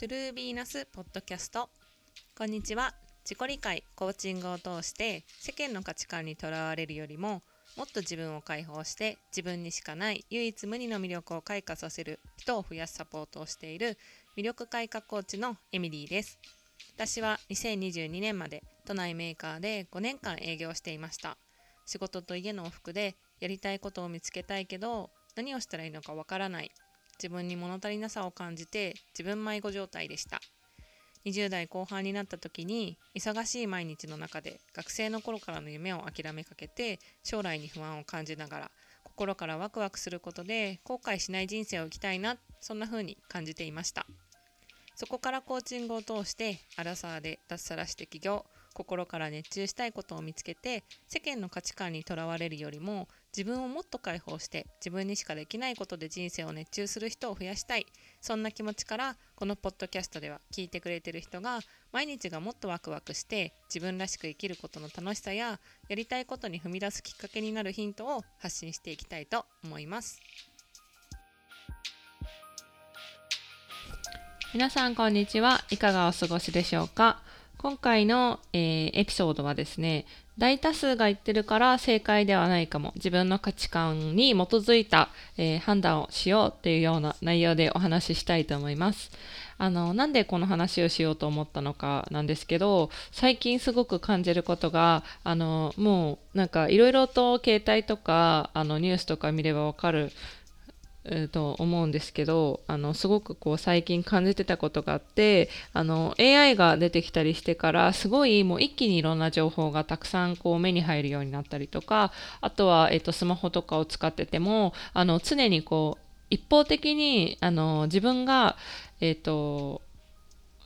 True Venus ポッドキャスト。こんにちは。自己理解コーチングを通して世間の価値観にとらわれるよりももっと自分を解放して自分にしかない唯一無二の魅力を開花させる人を増やすサポートをしている魅力開花コーチのエミリーです。私は2022年まで都内メーカーで5年間営業していました。仕事と家の往復でやりたいことを見つけたいけど何をしたらいいのかわからない。自分に物足りなさを感じて自分迷子状態でした。20代後半になった時に忙しい毎日の中で学生の頃からの夢を諦めかけて将来に不安を感じながら心からワクワクすることで後悔しない人生を生きたいなそんな風に感じていました。そこからコーチングを通してアラサーで脱サラして起業心から熱中したいことを見つけて世間の価値観にとらわれるよりも自分をもっと解放して自分にしかできないことで人生を熱中する人を増やしたい。そんな気持ちからこのポッドキャストでは聞いてくれてる人が毎日がもっとワクワクして自分らしく生きることの楽しさややりたいことに踏み出すきっかけになるヒントを発信していきたいと思います。皆さんこんにちは。いかがお過ごしでしょうか？今回の、えー、エピソードはですね、大多数が言ってるから正解ではないかも、自分の価値観に基づいた、えー、判断をしようっていうような内容でお話ししたいと思います。あの、なんでこの話をしようと思ったのかなんですけど、最近すごく感じることが、あの、もうなんかいろいろと携帯とか、あの、ニュースとか見ればわかる、と思うんですけどあのすごくこう最近感じてたことがあってあの AI が出てきたりしてからすごいもう一気にいろんな情報がたくさんこう目に入るようになったりとかあとは、えー、とスマホとかを使っててもあの常にこう一方的にあの自分が、えーと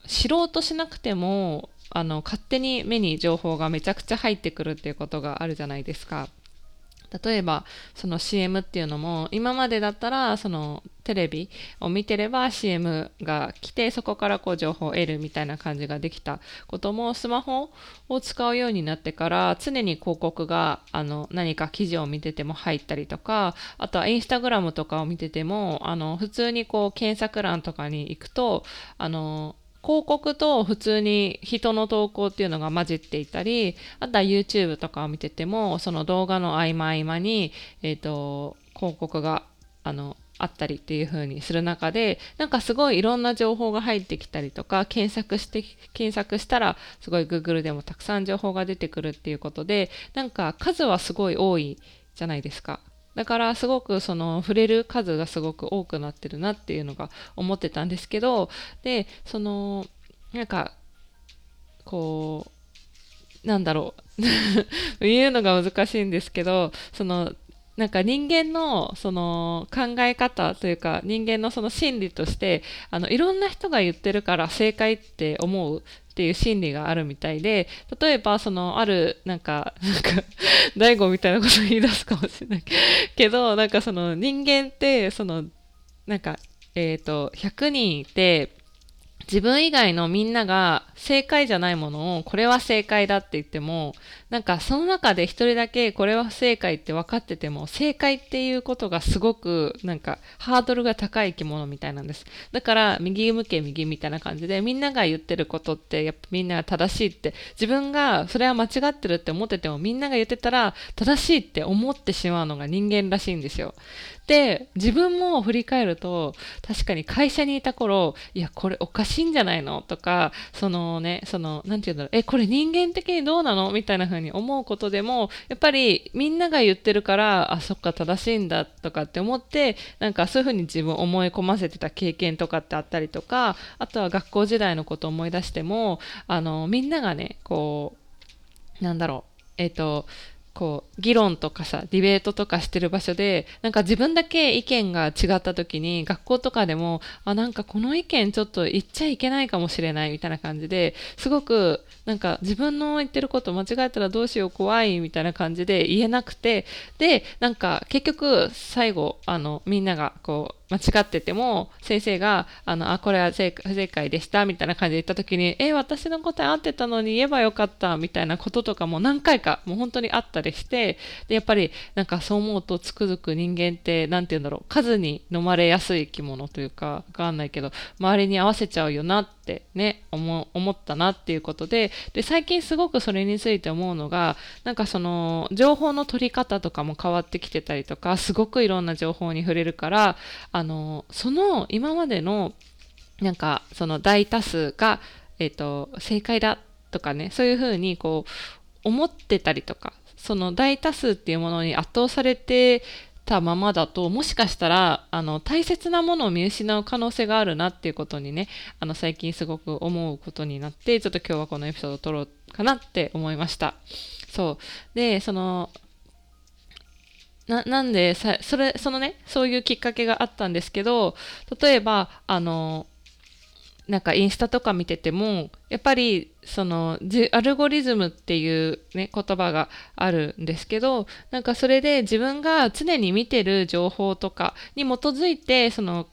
知ろうとしなくてもあの勝手に目に情報がめちゃくちゃ入ってくるっていうことがあるじゃないですか。例えばその CM っていうのも今までだったらそのテレビを見てれば CM が来てそこからこう情報を得るみたいな感じができたこともスマホを使うようになってから常に広告があの何か記事を見てても入ったりとかあとはインスタグラムとかを見ててもあの普通にこう検索欄とかに行くとあの広告と普通に人の投稿っていうのが混じっていたり、あとは YouTube とかを見てても、その動画の合間合間に、えっ、ー、と、広告が、あの、あったりっていう風にする中で、なんかすごいいろんな情報が入ってきたりとか、検索して、検索したら、すごい Google でもたくさん情報が出てくるっていうことで、なんか数はすごい多いじゃないですか。だからすごくその触れる数がすごく多くなってるなっていうのが思ってたんですけどでそのなんかこうなんだろう。言うのが難しいんですけどそのなんか人間のその考え方というか人間のその心理としてあのいろんな人が言ってるから正解って思うっていう心理があるみたいで例えばそのあるなんか なんか大悟みたいなこと言い出すかもしれないけどなんかその人間ってそのなんかえっ、ー、と100人いて自分以外のみんなが正解じゃないものをこれは正解だって言ってもなんかその中で一人だけこれは不正解って分かってても正解っていうことがすごくなんかハードルが高い生き物みたいなんです。だから右向け右みたいな感じでみんなが言ってることってやっぱみんなが正しいって自分がそれは間違ってるって思っててもみんなが言ってたら正しいって思ってしまうのが人間らしいんですよ。で自分も振り返ると確かに会社にいた頃いやこれおかしいんじゃないの？とかそのねその何て言うんだろう。えこれ人間的にどうなの？みたいな風に思うことでもやっぱりみんなが言ってるからあそっか正しいんだとかって思ってなんかそういう風に自分思い込ませてた経験とかってあったりとかあとは学校時代のことを思い出してもあのみんながねこうなんだろう。えっ、ー、とこう議論とかさディベートとかしてる場所でなんか自分だけ意見が違った時に学校とかでもあなんかこの意見ちょっと言っちゃいけないかもしれないみたいな感じですごくなんか自分の言ってること間違えたらどうしよう怖いみたいな感じで言えなくてでなんか結局最後あのみんながこう間違ってても、先生が、あの、あ、これは不正解でした、みたいな感じで言った時に、え、私の答え合ってたのに言えばよかった、みたいなこととかも何回か、もう本当にあったりしてでやっぱりなんかそう思うとつくづく人間って何て言うんだろう数に飲まれやすい生き物というかわかんないけど周りに合わせちゃうよなっってね思ったなっていうことでで最近すごくそれについて思うのがなんかその情報の取り方とかも変わってきてたりとかすごくいろんな情報に触れるからあのその今までのなんかその大多数が、えーと、正解だとかねそういうふうにこう思ってたりとかその大多数っていうものに圧倒されてたままだともしかしたらあの大切なものを見失う可能性があるなっていうことにねあの最近すごく思うことになってちょっと今日はこのエピソードを撮ろうかなって思いました。そう。でそのななんでさそれそのねそういうきっかけがあったんですけど例えばあのなんかインスタとか見ててもやっぱりそのアルゴリズムっていうね言葉があるんですけどなんかそれで自分が常に見てる情報とかに基づいてその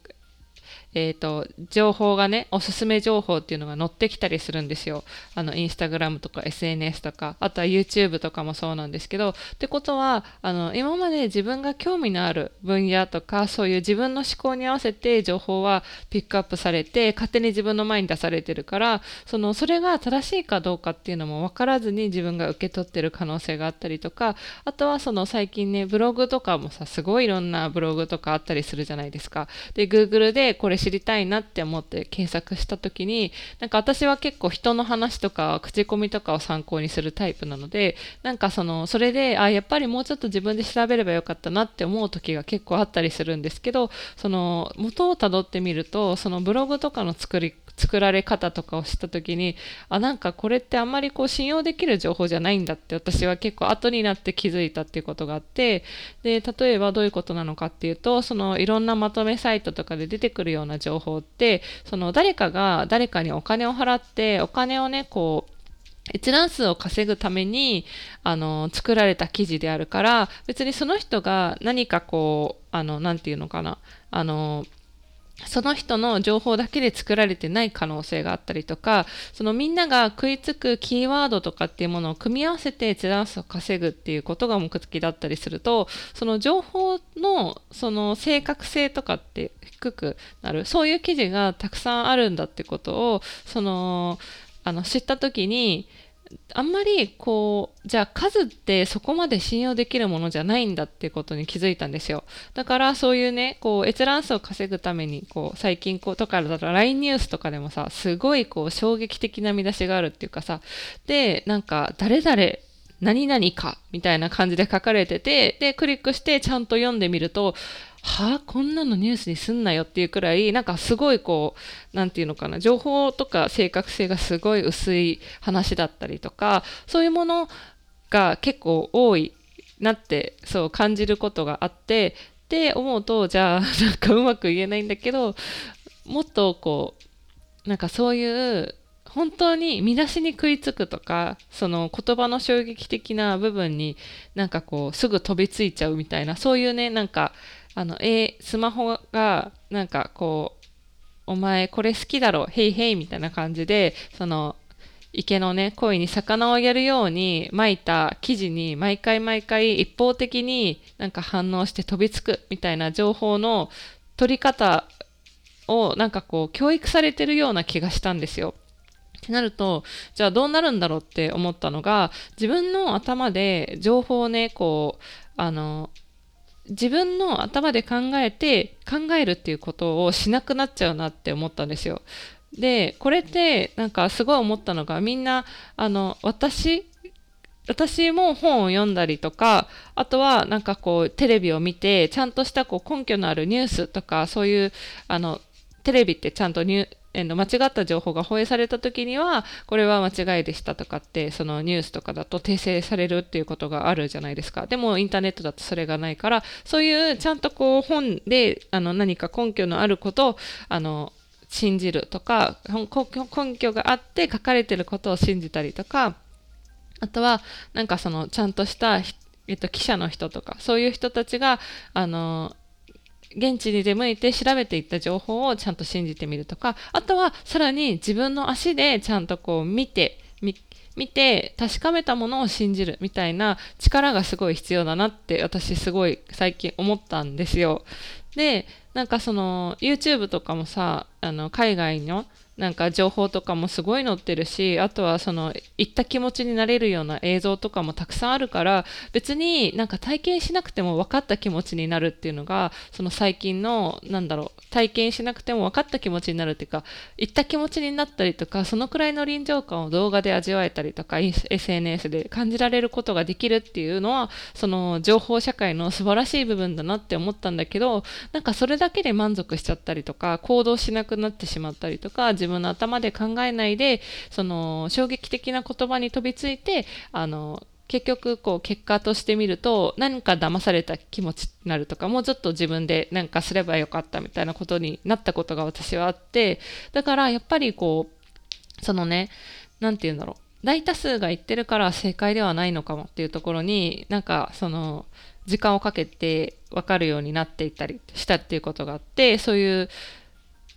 えっ、ー、と、情報がね、おすすめ情報っていうのが載ってきたりするんですよ。あの、インスタグラムとか SNS とか、あとは YouTube とかもそうなんですけど、ってことは、あの、今まで自分が興味のある分野とか、そういう自分の思考に合わせて情報はピックアップされて、勝手に自分の前に出されてるから、その、それが正しいかどうかっていうのも分からずに自分が受け取ってる可能性があったりとか、あとはその最近ね、ブログとかもさ、すごいいろんなブログとかあったりするじゃないですか。で、Google でこれ知りたいなって思って検索した時になんか私は結構人の話とか口コミとかを参考にするタイプなのでなんかそのそれであやっぱりもうちょっと自分で調べればよかったなって思う時が結構あったりするんですけどその元をたどってみるとそのブログとかの作り作られ方とかを知った時にあなんかこれってあんまりこう信用できる情報じゃないんだって私は結構後になって気づいたっていうことがあってで例えばどういうことなのかっていうとそのいろんなまとめサイトとかで出てくるようなな情報ってその誰かが誰かにお金を払ってお金をねこう閲覧数を稼ぐためにあの作られた記事であるから別にその人が何かこうあの何て言うのかなあのその人の情報だけで作られてない可能性があったりとか、そのみんなが食いつくキーワードとかっていうものを組み合わせて閲覧数を稼ぐっていうことが目的だったりすると、その情報のその正確性とかって低くなる、そういう記事がたくさんあるんだってことを、その、あの知った時に、あんまりこうじゃあ数ってそこまで信用できるものじゃないんだっていうことに気づいたんですよ。だからそういうねこう閲覧数を稼ぐためにこう最近こうとかだと LINE ニュースとかでもさすごいこう衝撃的な見出しがあるっていうかさでなんか誰々何々かみたいな感じで書かれててでクリックしてちゃんと読んでみるとはあこんなのニュースにすんなよっていうくらいなんかすごいこう何て言うのかな情報とか正確性がすごい薄い話だったりとかそういうものが結構多いなってそう感じることがあってって思うとじゃあなんかうまく言えないんだけどもっとこうなんかそういう本当に見出しに食いつくとかその言葉の衝撃的な部分になんかこうすぐ飛びついちゃうみたいなそういうねなんかあの、えスマホがなんかこう、お前これ好きだろ、ヘイヘイみたいな感じで、その、池のね、鯉に魚をやるように巻いた記事に毎回毎回一方的になんか反応して飛びつくみたいな情報の取り方をなんかこう教育されてるような気がしたんですよ。ってなると、じゃあどうなるんだろうって思ったのが、自分の頭で情報をね、こう、あの、自分の頭で考えて考えるっていうことをしなくなっちゃうなって思ったんですよ。でこれってなんかすごい思ったのがみんなあの私私も本を読んだりとかあとはなんかこうテレビを見てちゃんとしたこう根拠のあるニュースとかそういうあのテレビってちゃんとニュ間違った情報が放映された時にはこれは間違いでしたとかってそのニュースとかだと訂正されるっていうことがあるじゃないですか。でもインターネットだとそれがないからそういうちゃんとこう本であの何か根拠のあることをあの信じるとか根拠があって書かれてることを信じたりとかあとはなんかそのちゃんとした、えっと、記者の人とかそういう人たちがあの現地に出向いて調べていった情報をちゃんと信じてみるとかあとはさらに自分の足でちゃんとこう見て見て確かめたものを信じるみたいな力がすごい必要だなって私すごい最近思ったんですよ。でなんかその YouTube とかもさあの海外のなんか情報とかもすごい載ってるしあとはその行った気持ちになれるような映像とかもたくさんあるから別になんか体験しなくても分かった気持ちになるっていうのがその最近のなんだろう体験しなくても分かった気持ちになるっていうか行った気持ちになったりとかそのくらいの臨場感を動画で味わえたりとか SNS で感じられることができるっていうのはその情報社会の素晴らしい部分だなって思ったんだけどなんかそれだけで満足しちゃったりとか行動しなくなってしまったりとか自分の頭で考えないでその衝撃的な言葉に飛びついてあの結局こう結果としてみると何か騙された気持ちになるとかもうちょっと自分で何かすればよかったみたいなことになったことが私はあってだからやっぱりこうそのね何て言うんだろう大多数が言ってるから正解ではないのかもっていうところになんかその時間をかけて分かるようになっていったりしたっていうことがあってそういう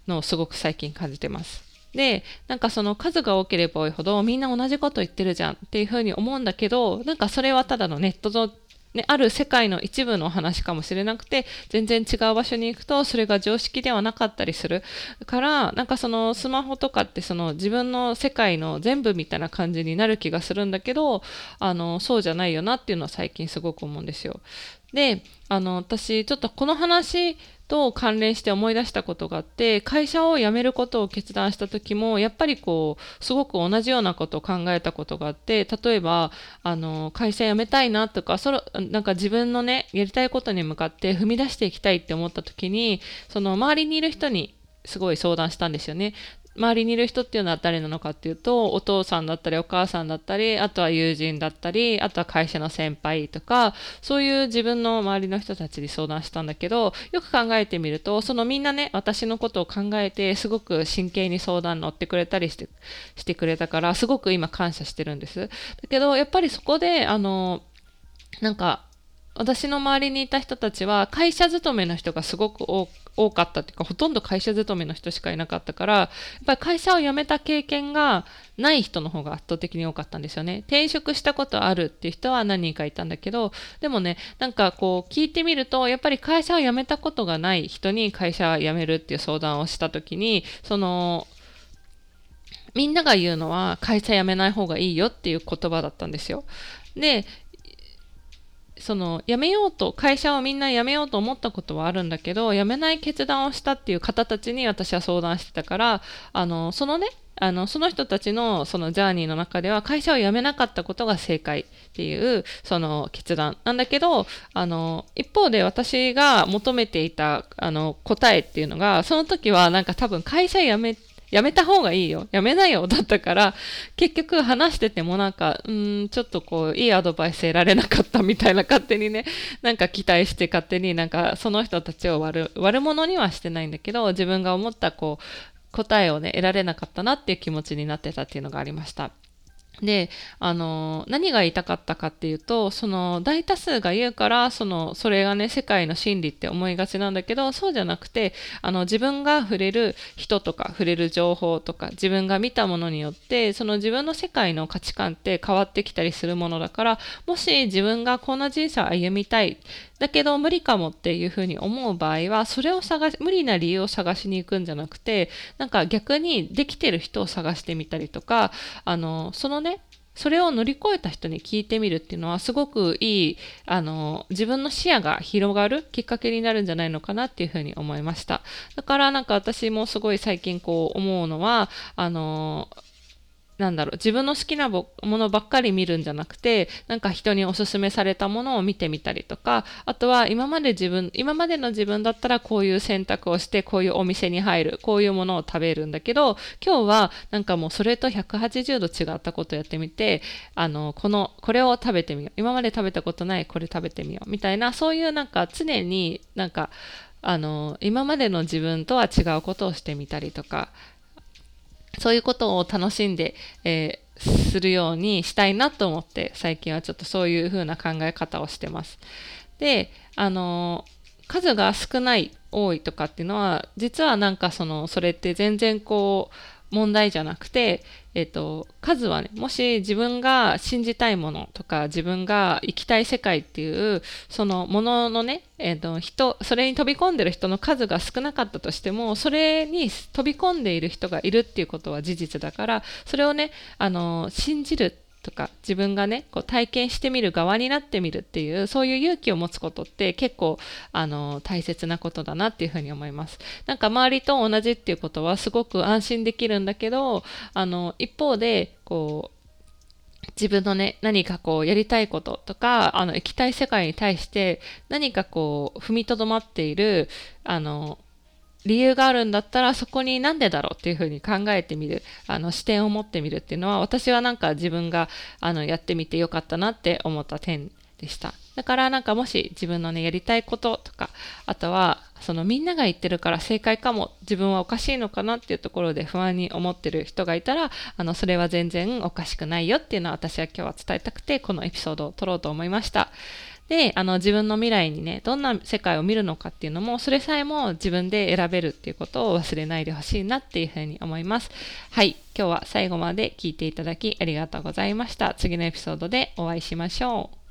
のをすごく最近感じてます。で、なんかその数が多ければ多いほどみんな同じこと言ってるじゃんっていうふうに思うんだけど、なんかそれはただのネットのね、ある世界の一部の話かもしれなくて全然違う場所に行くとそれが常識ではなかったりするからなんかそのスマホとかってその自分の世界の全部みたいな感じになる気がするんだけどあのそうじゃないよなっていうのは最近すごく思うんですよ。であの私ちょっとこの話と関連して思い出したことがあって会社を辞めることを決断した時もやっぱりこうすごく同じようなことを考えたことがあって例えばあの会社辞めたいなとかそのなんか自分のねやりたいことに向かって踏み出していきたいって思った時にその周りにいる人にすごい相談したんですよね。周りにいる人っていうのは誰なのかっていうとお父さんだったりお母さんだったりあとは友人だったりあとは会社の先輩とかそういう自分の周りの人たちに相談したんだけどよく考えてみるとそのみんなね私のことを考えてすごく真剣に相談乗ってくれたりしてしてくれたからすごく今感謝してるんです。だけどやっぱりそこであのなんか私の周りにいた人たちは会社勤めの人がすごく多く多かったっていうかほとんど会社勤めの人しかいなかったからやっぱり会社を辞めた経験がない人の方が圧倒的に多かったんですよね転職したことあるっていう人は何人かいたんだけどでもねなんかこう聞いてみるとやっぱり会社を辞めたことがない人に会社を辞めるっていう相談をした時にそのみんなが言うのは会社辞めない方がいいよっていう言葉だったんですよ。でその辞めようと会社をみんな辞めようと思ったことはあるんだけど辞めない決断をしたっていう方たちに私は相談してたからあのそのねあのその人たちのそのジャーニーの中では会社を辞めなかったことが正解っていうその決断なんだけどあの一方で私が求めていたあの答えっていうのがその時はなんか多分会社辞めてやめた方がいいよ。やめなよ。だったから、結局話しててもなんか、うん、ちょっとこう、いいアドバイス得られなかったみたいな勝手にね、なんか期待して勝手になんかその人たちを悪、悪者にはしてないんだけど、自分が思ったこう、答えをね、得られなかったなっていう気持ちになってたっていうのがありました。であの何が言いたかったかっていうとその大多数が言うからそのそれがね世界の真理って思いがちなんだけどそうじゃなくてあの自分が触れる人とか触れる情報とか自分が見たものによってその自分の世界の価値観って変わってきたりするものだからもし自分がこんな人生を歩みたいだけど無理かもっていうふうに思う場合はそれを探し無理な理由を探しに行くんじゃなくてなんか逆にできてる人を探してみたりとかあのそのねそれを乗り越えた人に聞いてみるっていうのはすごくいいあの自分の視野が広がるきっかけになるんじゃないのかなっていうふうに思いました。だからなんか私もすごい最近こう思うのはあのなんだろう自分の好きなものばっかり見るんじゃなくてなんか人におすすめされたものを見てみたりとかあとは今まで自分今までの自分だったらこういう選択をしてこういうお店に入るこういうものを食べるんだけど今日はなんかもうそれと180度違ったことをやってみてあのこのこれを食べてみよう今まで食べたことないこれ食べてみようみたいなそういうなんか常になんかあの今までの自分とは違うことをしてみたりとかそういうことを楽しんで、えー、するようにしたいなと思って最近はちょっとそういう風な考え方をしてます。で、あの数が少ない多いとかっていうのは実はなんかそのそれって全然こう問題じゃなくて、えっと、数はね、もし自分が信じたいものとか、自分が行きたい世界っていう、そのもののね、えっと、人、それに飛び込んでる人の数が少なかったとしても、それに飛び込んでいる人がいるっていうことは事実だから、それをね、あの、信じるとか自分がねこう体験してみる側になってみるっていうそういう勇気を持つことって結構あの大切なことだなっていうふうに思います。なんか周りと同じっていうことはすごく安心できるんだけどあの一方でこう自分のね、何かこうやりたいこととか、あの、行きたい世界に対して何かこう踏みとどまっている、あの、理由があるんだったらそこになんでだろうっていうふうに考えてみる。あの視点を持ってみるっていうのは私はなんか自分があのやってみてよかったなって思った点でした。だからなんかもし自分のねやりたいこととかあとはそのみんなが言ってるから正解かも自分はおかしいのかなっていうところで不安に思ってる人がいたらあのそれは全然おかしくないよっていうのは私は今日は伝えたくてこのエピソードを撮ろうと思いました。で、あの自分の未来にね、どんな世界を見るのかっていうのも、それさえも自分で選べるっていうことを忘れないでほしいなっていうふうに思います。はい、今日は最後まで聞いていただきありがとうございました。次のエピソードでお会いしましょう。